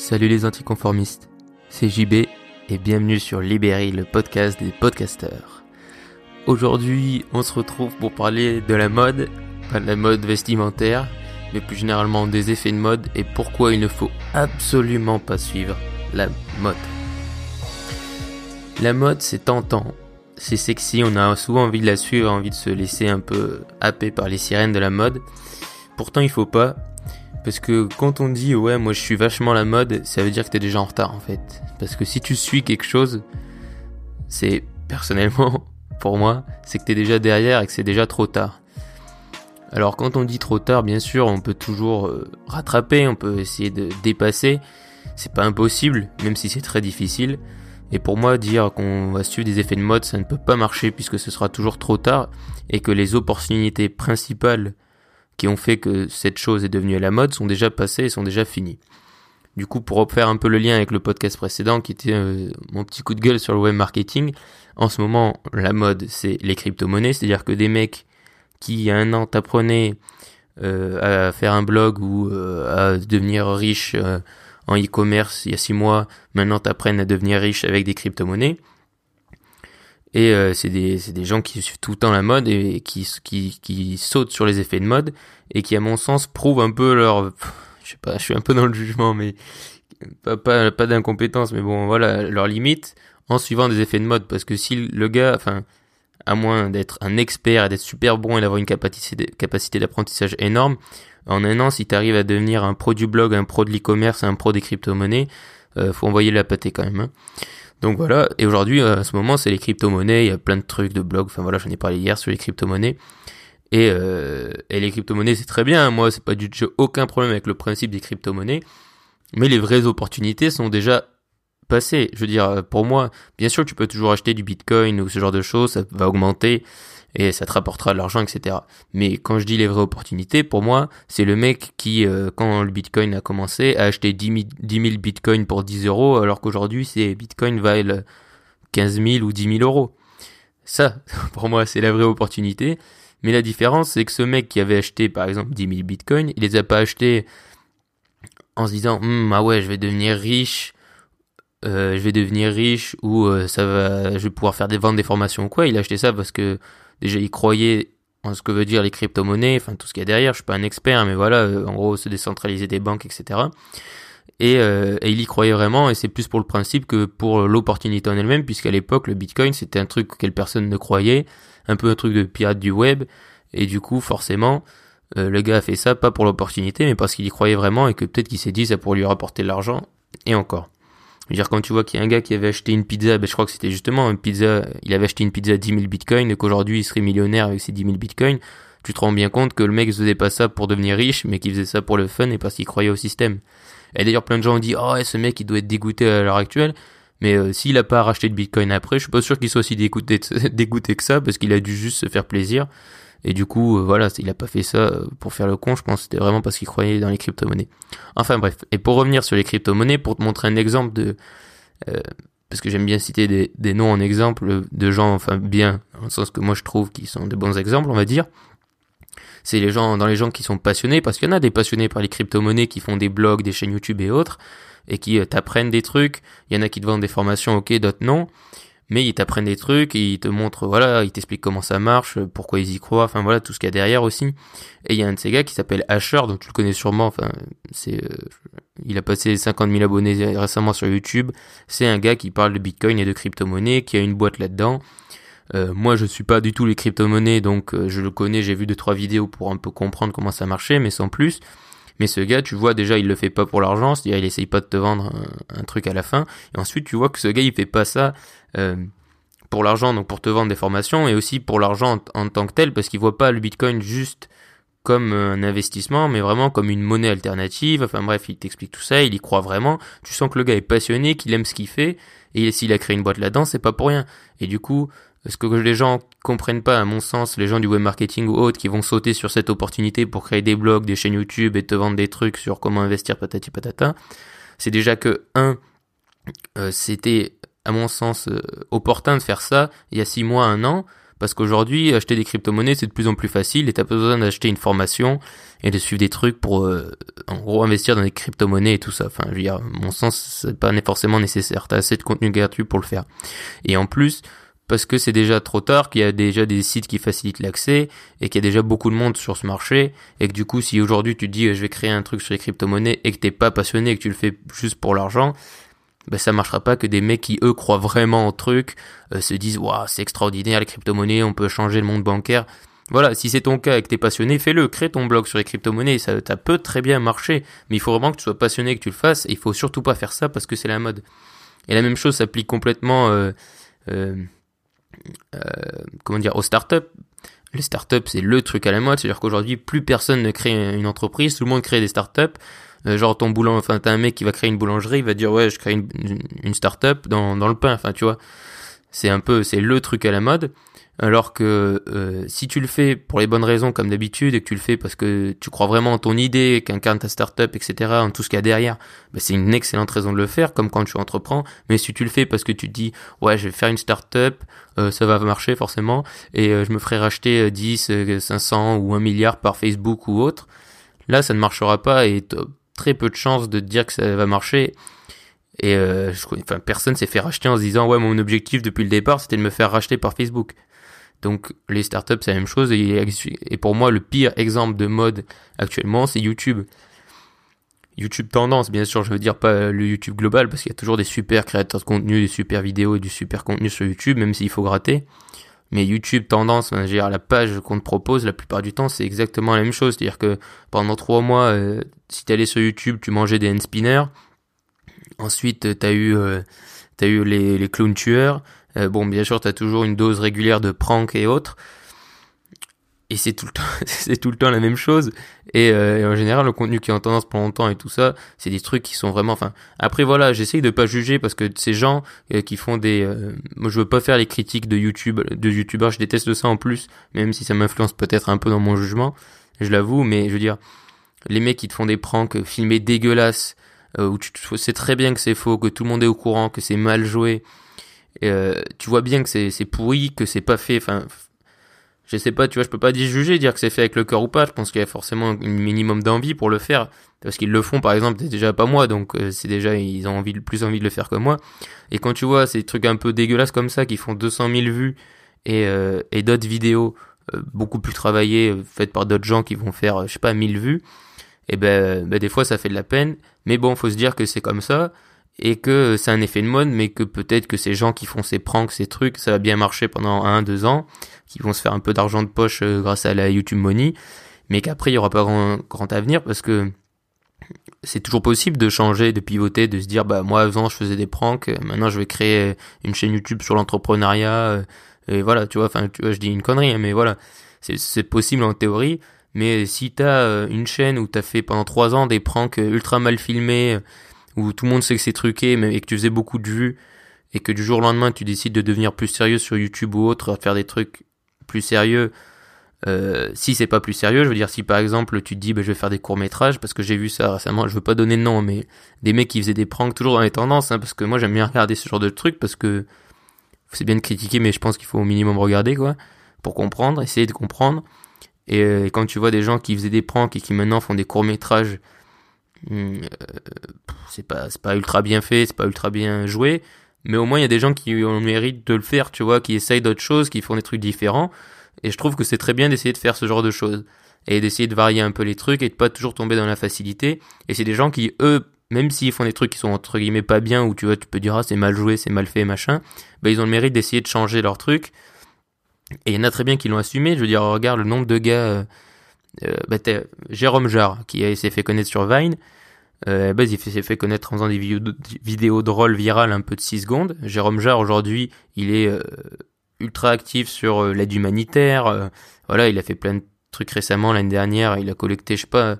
Salut les anticonformistes, c'est JB et bienvenue sur Libéry, le podcast des podcasteurs. Aujourd'hui, on se retrouve pour parler de la mode, pas de la mode vestimentaire, mais plus généralement des effets de mode et pourquoi il ne faut absolument pas suivre la mode. La mode, c'est tentant, c'est sexy, on a souvent envie de la suivre, envie de se laisser un peu happer par les sirènes de la mode. Pourtant, il faut pas, parce que quand on dit ouais moi je suis vachement la mode, ça veut dire que t'es déjà en retard en fait. Parce que si tu suis quelque chose, c'est personnellement pour moi, c'est que t'es déjà derrière et que c'est déjà trop tard. Alors quand on dit trop tard, bien sûr, on peut toujours euh, rattraper, on peut essayer de dépasser. C'est pas impossible, même si c'est très difficile. Et pour moi, dire qu'on va suivre des effets de mode, ça ne peut pas marcher puisque ce sera toujours trop tard et que les opportunités principales qui ont fait que cette chose est devenue à la mode sont déjà passées et sont déjà finies. Du coup, pour refaire un peu le lien avec le podcast précédent qui était euh, mon petit coup de gueule sur le web marketing, en ce moment, la mode, c'est les crypto-monnaies, c'est-à-dire que des mecs qui, il y a un an, t'apprenaient euh, à faire un blog ou euh, à devenir riche en e-commerce il y a six mois, maintenant t'apprennent à devenir riche avec des crypto-monnaies. Et euh, c'est des, des gens qui suivent tout le temps la mode et qui, qui, qui sautent sur les effets de mode et qui, à mon sens, prouvent un peu leur... Je sais pas, je suis un peu dans le jugement, mais pas, pas, pas d'incompétence, mais bon, voilà, leur limite en suivant des effets de mode. Parce que si le gars, enfin, à moins d'être un expert et d'être super bon et d'avoir une capacité, d'apprentissage énorme, en un an, si tu arrives à devenir un pro du blog, un pro de l'e-commerce, un pro des crypto-monnaies, euh, faut envoyer la pâtée quand même. Hein. Donc voilà, et aujourd'hui, euh, à ce moment, c'est les crypto-monnaies, il y a plein de trucs de blog, enfin voilà, j'en ai parlé hier sur les crypto-monnaies. Et, euh, et les crypto-monnaies, c'est très bien, moi, c'est pas du tout aucun problème avec le principe des crypto-monnaies, mais les vraies opportunités sont déjà passées. Je veux dire, pour moi, bien sûr, tu peux toujours acheter du bitcoin ou ce genre de choses, ça va augmenter, et ça te rapportera de l'argent, etc. Mais quand je dis les vraies opportunités, pour moi, c'est le mec qui, euh, quand le Bitcoin a commencé, a acheté 10 000, Bitcoins pour 10 euros, alors qu'aujourd'hui, ces Bitcoins valent 15 000 ou 10 000 euros. Ça, pour moi, c'est la vraie opportunité. Mais la différence, c'est que ce mec qui avait acheté, par exemple, 10 000 Bitcoins, il les a pas achetés en se disant, hm, ah ouais, je vais devenir riche, euh, je vais devenir riche ou euh, ça va, je vais pouvoir faire des ventes des formations ou quoi. Il a acheté ça parce que déjà il croyait en ce que veut dire les crypto-monnaies, enfin tout ce qu'il y a derrière. Je suis pas un expert, mais voilà, euh, en gros, se décentraliser des banques, etc. Et, euh, et, il y croyait vraiment, et c'est plus pour le principe que pour l'opportunité en elle-même, puisqu'à l'époque le Bitcoin c'était un truc auquel personne ne croyait, un peu un truc de pirate du web, et du coup forcément euh, le gars a fait ça pas pour l'opportunité, mais parce qu'il y croyait vraiment et que peut-être qu'il s'est dit ça pourrait lui rapporter de l'argent, et encore dire, quand tu vois qu'il y a un gars qui avait acheté une pizza, ben, je crois que c'était justement une pizza, il avait acheté une pizza à 10 000 bitcoins et qu'aujourd'hui il serait millionnaire avec ses 10 000 bitcoins, tu te rends bien compte que le mec faisait pas ça pour devenir riche, mais qu'il faisait ça pour le fun et parce qu'il croyait au système. Et d'ailleurs, plein de gens ont dit, oh, ce mec, il doit être dégoûté à l'heure actuelle. Mais euh, s'il a pas racheté de bitcoin après, je suis pas sûr qu'il soit aussi dégoûté que ça, parce qu'il a dû juste se faire plaisir. Et du coup, euh, voilà, il a pas fait ça euh, pour faire le con, je pense que c'était vraiment parce qu'il croyait dans les crypto-monnaies. Enfin bref, et pour revenir sur les crypto-monnaies, pour te montrer un exemple de... Euh, parce que j'aime bien citer des, des, noms en exemple de gens, enfin bien, dans le sens que moi je trouve qu'ils sont de bons exemples, on va dire. C'est les gens, dans les gens qui sont passionnés, parce qu'il y en a des passionnés par les crypto-monnaies qui font des blogs, des chaînes YouTube et autres, et qui t'apprennent des trucs. Il y en a qui te vendent des formations, ok, d'autres non mais ils t'apprennent des trucs, ils te montrent, voilà, ils t'expliquent comment ça marche, pourquoi ils y croient, enfin voilà, tout ce qu'il y a derrière aussi. Et il y a un de ces gars qui s'appelle Asher, donc tu le connais sûrement, enfin, c'est, euh, il a passé 50 000 abonnés récemment sur YouTube. C'est un gars qui parle de Bitcoin et de crypto-monnaies, qui a une boîte là-dedans. Euh, moi, je suis pas du tout les crypto-monnaies, donc euh, je le connais, j'ai vu deux trois vidéos pour un peu comprendre comment ça marchait, mais sans plus. Mais ce gars, tu vois déjà, il le fait pas pour l'argent, c'est-à-dire il essaye pas de te vendre un, truc à la fin. Et ensuite, tu vois que ce gars, il fait pas ça euh, pour l'argent, donc pour te vendre des formations, et aussi pour l'argent en, tant que tel, parce qu'il voit pas le Bitcoin juste comme un investissement, mais vraiment comme une monnaie alternative. Enfin bref, il t'explique tout ça, il y croit vraiment. Tu sens que le gars est passionné, qu'il aime ce qu'il fait, et s'il a créé une boîte là-dedans, c'est pas pour rien. Et du coup, ce que les gens comprennent pas, à mon sens, les gens du web marketing ou autres qui vont sauter sur cette opportunité pour créer des blogs, des chaînes YouTube et te vendre des trucs sur comment investir patati patata, c'est déjà que, un, euh, c'était, à mon sens, euh, opportun de faire ça il y a six mois, un an, Parce qu'aujourd'hui, acheter des crypto-monnaies, c'est de plus en plus facile et t'as pas besoin d'acheter une formation et de suivre des trucs pour, euh, en gros, investir dans des crypto-monnaies et tout ça. Enfin, je veux dire, mon sens, c'est pas forcément nécessaire. T'as assez de contenu gratuit pour le faire. Et en plus, parce que c'est déjà trop tard, qu'il y a déjà des sites qui facilitent l'accès et qu'il y a déjà beaucoup de monde sur ce marché et que du coup si aujourd'hui tu dis je vais créer un truc sur les crypto-monnaies et que t'es pas passionné et que tu le fais juste pour l'argent, ben ça marchera pas que des mecs qui eux croient vraiment au truc euh, se disent waouh c'est extraordinaire les crypto-monnaies, on peut changer le monde bancaire. Voilà, si c'est ton cas et que t'es passionné, fais-le, crée ton blog sur les crypto-monnaies, ça, peut très bien marcher, mais il faut vraiment que tu sois passionné et que tu le fasses, et il faut surtout pas faire ça parce que c'est la mode. Et la même chose s'applique complètement euh, euh, euh, comment dire, aux startups. Les startups, c'est le truc à la mode, c'est-à-dire qu'aujourd'hui, plus personne ne crée une entreprise, tout le monde crée des startups. Euh, genre ton boulant, enfin t'as un mec qui va créer une boulangerie, il va dire ouais, je crée une, une startup dans dans le pain, enfin tu vois. C'est un peu, c'est le truc à la mode. Alors que euh, si tu le fais pour les bonnes raisons comme d'habitude et que tu le fais parce que tu crois vraiment en ton idée, qu'incarne ta startup, etc., en tout ce qu'il y a derrière, bah, c'est une excellente raison de le faire, comme quand tu entreprends. Mais si tu le fais parce que tu dis ouais je vais faire une startup, euh, ça va marcher forcément, et euh, je me ferai racheter 10, 500 ou 1 milliard par Facebook ou autre, là ça ne marchera pas et très peu de chances de dire que ça va marcher. Et je, enfin, personne s'est fait racheter en se disant ouais mon objectif depuis le départ c'était de me faire racheter par Facebook. Donc les startups c'est la même chose et, pour moi le pire exemple de mode actuellement c'est YouTube. YouTube tendance bien sûr je veux dire pas le YouTube global parce qu'il y a toujours des super créateurs de contenu, des super vidéos et du super contenu sur YouTube même s'il faut gratter. Mais YouTube tendance, dire, la page qu'on te propose, la plupart du temps, c'est exactement la même chose. C'est-à-dire que pendant trois mois, euh, si t'allais sur YouTube, tu mangeais des hand spinners. Ensuite, t'as eu, euh, t'as eu les, les clowns tueurs. Euh, bon, bien sûr, t'as toujours une dose régulière de prank et autres. Et c'est tout le temps, tout le temps la même chose. Euh, et, en général, le contenu qui est en tendance pendant longtemps et tout ça, c'est des trucs qui sont vraiment, enfin. Après voilà, j'essaye de pas juger parce que ces gens euh, qui font des, moi je veux pas faire les critiques de YouTube, de YouTubeurs, je déteste ça en plus, même si ça m'influence peut-être un peu dans mon jugement, je l'avoue. Mais je veux dire, les mecs qui te font des pranks filmés dégueulasses, où tu sais très bien que c'est faux, que tout le monde est au courant, que c'est mal joué euh, tu vois bien que c'est pourri, que c'est pas fait. Enfin, je sais pas, tu vois, je peux pas juger, dire que c'est fait avec le cœur ou pas. Je pense qu'il y a forcément un minimum d'envie pour le faire, parce qu'ils le font, par exemple, déjà pas moi, donc euh, c'est déjà ils ont envie, plus envie de le faire que moi. Et quand tu vois ces trucs un peu dégueulasses comme ça qui font 200 000 vues et euh, et d'autres vidéos beaucoup plus travaillées faites par d'autres gens qui vont faire, je sais pas, 1000 vues, et ben, ben des fois ça fait de la peine. Mais bon, faut se dire que c'est comme ça et que c'est un effet de mode, mais que peut-être que ces gens qui font ces pranks, ces trucs, ça va bien marcher pendant un, deux ans, qui vont se faire un peu d'argent de poche euh, grâce à la YouTube Money, mais qu'après il y aura pas grand, grand avenir parce que c'est toujours possible de changer, de pivoter, de se dire bah moi avant je faisais des pranks, euh, maintenant je vais créer une chaîne YouTube sur l'entrepreneuriat euh, et voilà, tu vois, enfin tu vois, je dis une connerie, hein, mais voilà, c'est possible en théorie. Mais si t'as une chaîne où t'as fait pendant trois ans des pranks ultra mal filmés, où tout le monde sait que c'est truqué, mais et que tu faisais beaucoup de vues, et que du jour au lendemain tu décides de devenir plus sérieux sur YouTube ou autre, à faire des trucs plus sérieux, euh, si c'est pas plus sérieux, je veux dire si par exemple tu te dis bah, je vais faire des courts métrages parce que j'ai vu ça récemment, je veux pas donner de nom mais des mecs qui faisaient des pranks toujours dans les tendances hein, parce que moi j'aime bien regarder ce genre de trucs parce que c'est bien de critiquer mais je pense qu'il faut au minimum regarder quoi pour comprendre, essayer de comprendre et, euh, quand tu vois des gens qui faisaient des pranks et qui maintenant font des courts métrages Hmm, euh, c'est pas c'est pas ultra bien fait, c'est pas ultra bien joué, mais au moins il y a des gens qui ont le mérite de le faire, tu vois, qui essayent d'autres choses, qui font des trucs différents, et je trouve que c'est très bien d'essayer de faire ce genre de choses. Et d'essayer de varier un peu les trucs et de pas toujours tomber dans la facilité. Et c'est des gens qui eux même s'ils font des trucs qui sont entre guillemets pas bien ou tu vois tu peux dire ah c'est mal joué c'est mal fait machin bah ils ont le mérite d'essayer de changer leurs trucs et il y en a très bien qui l'ont assumé je veux dire regarde le nombre de gars euh, euh, bah, Jérôme Jarre, qui s'est fait connaître sur Vine, bah, il s'est fait connaître en faisant des vidéos, drôles virales un peu de 6 secondes. Jérôme Jarre, aujourd'hui, il est ultra actif sur l'aide humanitaire. voilà, il a fait plein de trucs récemment. L'année dernière, il a collecté, je pas,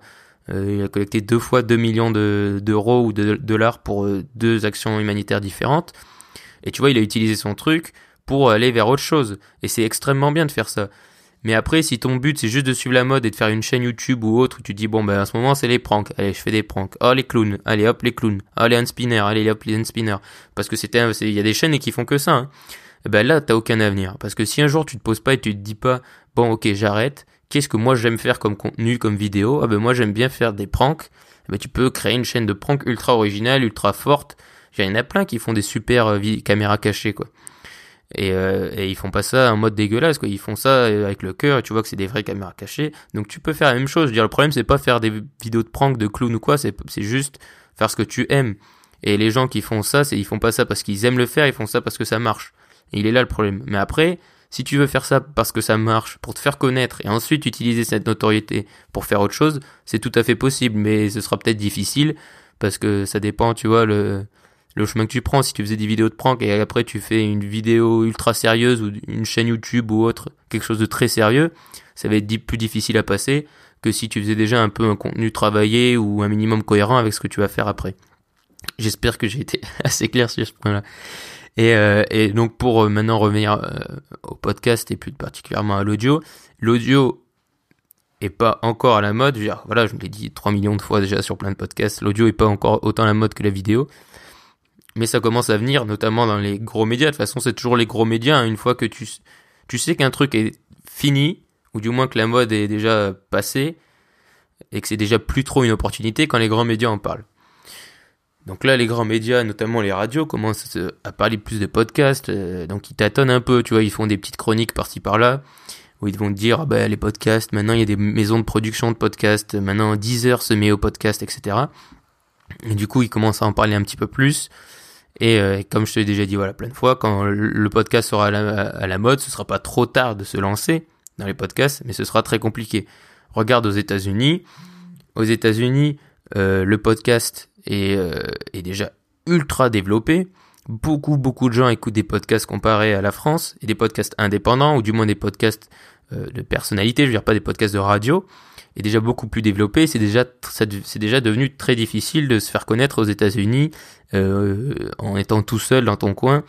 il a collecté deux fois 2 millions d'euros ou de dollars pour deux actions humanitaires différentes. Et tu vois, il a utilisé son truc pour aller vers autre chose. Et c'est extrêmement bien de faire ça. Mais après, si ton but c'est juste de suivre la mode et de faire une chaîne YouTube ou autre tu dis bon ben à ce moment c'est les pranks, allez je fais des pranks, oh les clowns, allez hop les clowns, oh les unspinners, allez hop les unspinners, parce que c'était, il y a des chaînes qui font que ça. Hein. eh ben là, t'as aucun avenir. Parce que si un jour tu te poses pas et tu te dis pas, bon, ok, j'arrête, qu'est-ce que moi j'aime faire comme contenu, comme vidéo? Ah ben moi j'aime bien faire des pranks. Eh ben tu peux créer une chaîne de pranks ultra originale, ultra forte. Il y en a plein qui font des super euh, caméras cachées, quoi. Et, euh, et, ils font pas ça en mode dégueulasse, quoi. Ils font ça euh, avec le cœur, et tu vois que c'est des vraies caméras cachées. Donc tu peux faire la même chose. Je veux dire, le problème, c'est pas faire des vidéos de prank, de clown ou quoi, c'est juste faire ce que tu aimes. Et les gens qui font ça, c'est ils font pas ça parce qu'ils aiment le faire, ils font ça parce que ça marche. Et il est là le problème. Mais après, si tu veux faire ça parce que ça marche, pour te faire connaître, et ensuite utiliser cette notoriété pour faire autre chose, c'est tout à fait possible, mais ce sera peut-être difficile, parce que ça dépend, tu vois, le, le chemin que tu prends. Si tu faisais des vidéos de prank et après tu fais une vidéo ultra sérieuse ou une chaîne YouTube ou autre, quelque chose de très sérieux, ça va être plus difficile à passer que si tu faisais déjà un peu un contenu travaillé ou un minimum cohérent avec ce que tu vas faire après. J'espère que j'ai été assez clair sur ce point-là. Et, euh, donc pour euh, maintenant revenir euh, au podcast et plus particulièrement à l'audio, l'audio est pas encore à la mode. Je voilà, je me l'ai dit 3 millions de fois déjà sur plein de podcasts. L'audio est pas encore autant à la mode que la vidéo. Mais ça commence à venir, notamment dans les gros médias. De toute façon, c'est toujours les gros médias. Hein. Une fois que tu, tu sais qu'un truc est fini, ou du moins que la mode est déjà passée, et que c'est déjà plus trop une opportunité quand les grands médias en parlent. Donc là, les grands médias, notamment les radios, commencent à parler plus de podcasts. Euh, donc ils tâtonnent un peu, tu vois, ils font des petites chroniques par-ci par-là, où ils vont te dire, ah ben, les podcasts, maintenant il y a des maisons de production de podcasts, maintenant 10 heures se met au podcast, etc. Et du coup, ils commencent à en parler un petit peu plus. Euh, et, comme je te l'ai déjà dit voilà plein de fois, quand le podcast sera à la, à la, mode, ce sera pas trop tard de se lancer dans les podcasts, mais ce sera très compliqué. Regarde aux États-Unis. Aux États-Unis, euh, le podcast est, euh, est déjà ultra développé. Beaucoup, beaucoup de gens écoutent des podcasts comparés à la France et des podcasts indépendants ou du moins des podcasts euh, de personnalité, je veux dire pas des podcasts de radio, est déjà beaucoup plus développé. C'est déjà, c'est déjà devenu très difficile de se faire connaître aux États-Unis euh, en étant tout seul dans ton coin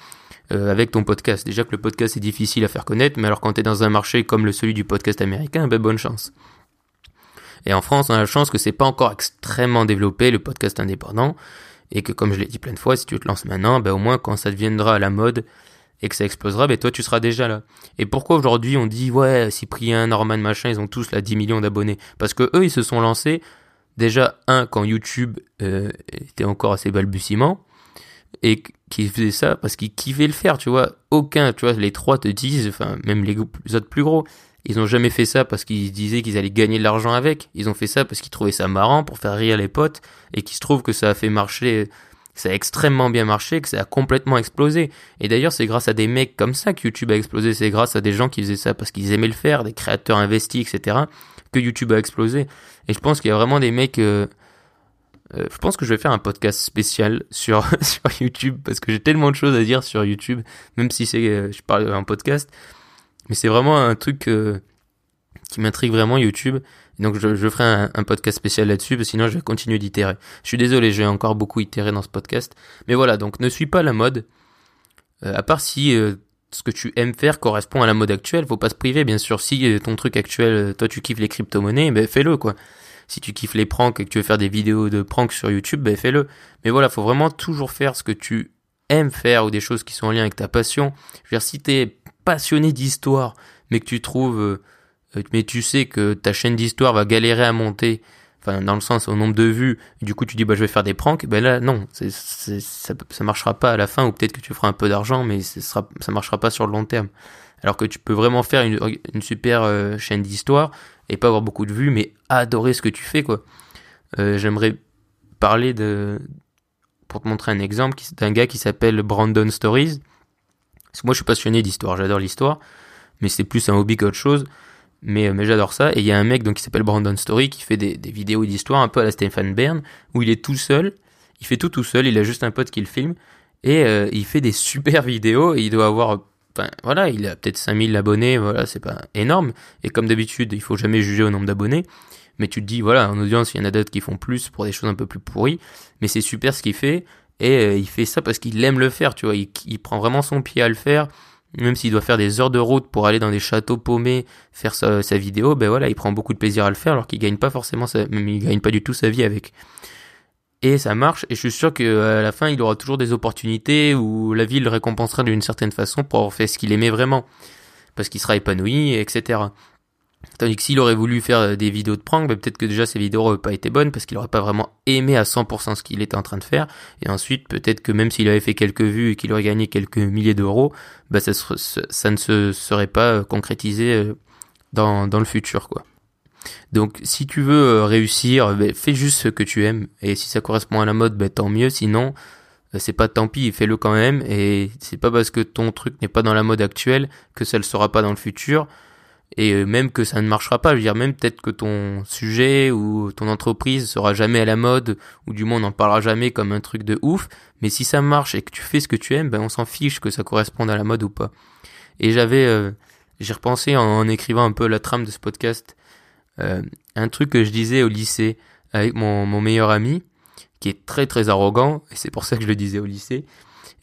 euh, avec ton podcast. Déjà que le podcast est difficile à faire connaître, mais alors quand tu es dans un marché comme le celui du podcast américain, ben bonne chance. Et en France, on a la chance que c'est pas encore extrêmement développé le podcast indépendant et que comme je l'ai dit plein de fois, si tu te lances maintenant, ben au moins quand ça deviendra à la mode et que ça explosera, ben toi tu seras déjà là. Et pourquoi aujourd'hui on dit ouais Cyprien, Norman, machin, ils ont tous là 10 millions d'abonnés? Parce que eux ils se sont lancés déjà un quand YouTube euh, était encore assez balbutiement et qui faisaient ça parce qu'ils kiffaient le faire, tu vois. Aucun, tu vois, les trois te disent, enfin même les autres plus gros, ils ont jamais fait ça parce qu'ils disaient qu'ils allaient gagner de l'argent avec. Ils ont fait ça parce qu'ils trouvaient ça marrant pour faire rire les potes et qu'il se trouve que ça a fait marcher, ça a extrêmement bien marché, que ça a complètement explosé. Et d'ailleurs, c'est grâce à des mecs comme ça que YouTube a explosé. C'est grâce à des gens qui faisaient ça parce qu'ils aimaient le faire, des créateurs investis, etc. que YouTube a explosé. Et je pense qu'il y a vraiment des mecs, euh, euh, je pense que je vais faire un podcast spécial sur, YouTube parce que j'ai tellement de choses à dire sur YouTube, même si c'est, euh, je parle un podcast. Mais c'est vraiment un truc qui m'intrigue vraiment YouTube. Donc je, ferai un, podcast spécial là-dessus, parce que sinon je vais continuer d'itérer. Je suis désolé, j'ai encore beaucoup itéré dans ce podcast. Mais voilà, donc ne suis pas la mode. Euh, à part si euh, ce que tu aimes faire correspond à la mode actuelle, faut pas se priver, bien sûr. Si ton truc actuel, toi tu kiffes les crypto-monnaies, ben fais-le quoi. Si tu kiffes les pranks et que tu veux faire des vidéos de pranks sur YouTube, ben fais-le. Mais voilà, faut vraiment toujours faire ce que tu aimes faire ou des choses qui sont en lien avec ta passion. Je veux dire, si t'es passionné d'histoire, mais que tu trouves, euh, euh, mais tu sais que ta chaîne d'histoire va galérer à monter, enfin dans le sens au nombre de vues, du coup tu dis bah je vais faire des pranks, ben là non, ça, ça marchera pas à la fin ou peut-être que tu feras un peu d'argent, mais ce sera, ça marchera pas sur le long terme. Alors que tu peux vraiment faire une, super euh, chaîne d'histoire et pas avoir beaucoup de vues, mais adorer ce que tu fais quoi. j'aimerais parler de, pour te montrer un exemple, d'un gars qui s'appelle Brandon Stories parce que moi, je suis passionné d'histoire, j'adore l'histoire, mais c'est plus un hobby qu'autre chose. Mais, euh, mais j'adore ça. Et il y a un mec donc qui s'appelle Brandon Story qui fait des, des vidéos d'histoire un peu à la Stephen Bern, où il est tout seul, il fait tout tout seul, il a juste un pote qui le filme, et euh, il fait des super vidéos, il doit avoir Enfin, voilà, il a peut-être 5000 abonnés, voilà, c'est pas énorme. Et comme d'habitude, il faut jamais juger au nombre d'abonnés. Mais tu te dis, voilà, en audience, il y en a d'autres qui font plus pour des choses un peu plus pourries. Mais c'est super ce qu'il fait. Et euh, il fait ça parce qu'il aime le faire, tu vois. Il, prend vraiment son pied à le faire. Même s'il doit faire des heures de route pour aller dans des châteaux paumés, faire sa, vidéo, ben voilà, il prend beaucoup de plaisir à le faire alors qu'il gagne pas forcément sa, il gagne pas du tout sa vie avec. et ça marche et je suis sûr qu'à la fin il aura toujours des opportunités où la vie le récompensera d'une certaine façon pour avoir fait ce qu'il aimait vraiment parce qu'il sera épanoui etc tandis que s'il aurait voulu faire des vidéos de prank ben peut-être que déjà ces vidéos n'auraient pas été bonnes parce qu'il aurait pas vraiment aimé à 100% ce qu'il était en train de faire et ensuite peut-être que même s'il avait fait quelques vues et qu'il aurait gagné quelques milliers d'euros ben ça, ne se serait pas concrétisé euh, dans, le futur donc si tu veux euh, réussir, ben, fais juste ce que tu aimes. Et si ça correspond à la mode, tant mieux. Sinon, euh, c'est pas tant pis, fais-le quand même. Et c'est pas parce que ton truc n'est pas dans la mode actuelle que ça le sera pas dans le futur. Et euh, même que ça ne marchera pas. Je veux dire, même peut-être que ton sujet ou ton entreprise sera jamais à la mode, ou du moins on n'en parlera jamais comme un truc de ouf. Mais si ça marche et que tu fais ce que tu aimes, ben on s'en fiche que ça corresponde à la mode ou pas. Et j'avais, j'ai repensé en, écrivant un peu la trame de ce podcast euh, un truc que je disais au lycée avec mon, mon meilleur ami, qui est très très arrogant, et c'est pour ça que je le disais au lycée.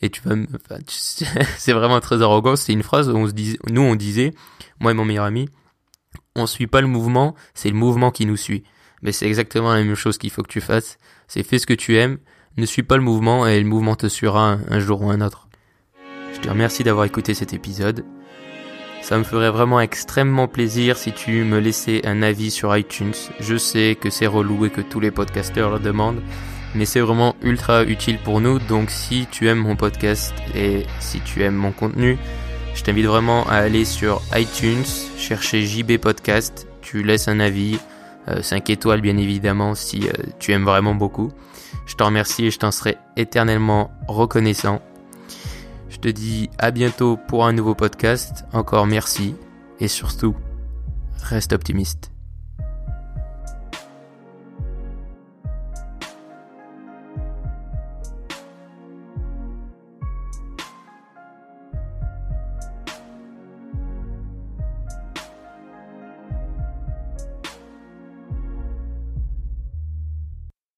Et tu vas, enfin, c'est vraiment très arrogant. C'est une phrase où on se disait, nous on disait, moi et mon meilleur ami, on suit pas le mouvement, c'est le mouvement qui nous suit. Mais c'est exactement la même chose qu'il faut que tu fasses. C'est fais ce que tu aimes, ne suis pas le mouvement et le mouvement te suivra un jour ou un autre. Je te remercie d'avoir écouté cet épisode. Ça me ferait vraiment extrêmement plaisir si tu me laissais un avis sur iTunes. Je sais que c'est relou et que tous les podcasteurs le demandent, mais c'est vraiment ultra utile pour nous. Donc si tu aimes mon podcast et si tu aimes mon contenu, je t'invite vraiment à aller sur iTunes, chercher JB Podcast, tu laisses un avis, 5 euh, étoiles bien évidemment si euh, tu aimes vraiment beaucoup. Je te remercie et je t'en serai éternellement reconnaissant. Je te dis à bientôt pour un nouveau podcast. Encore merci et surtout, reste optimiste.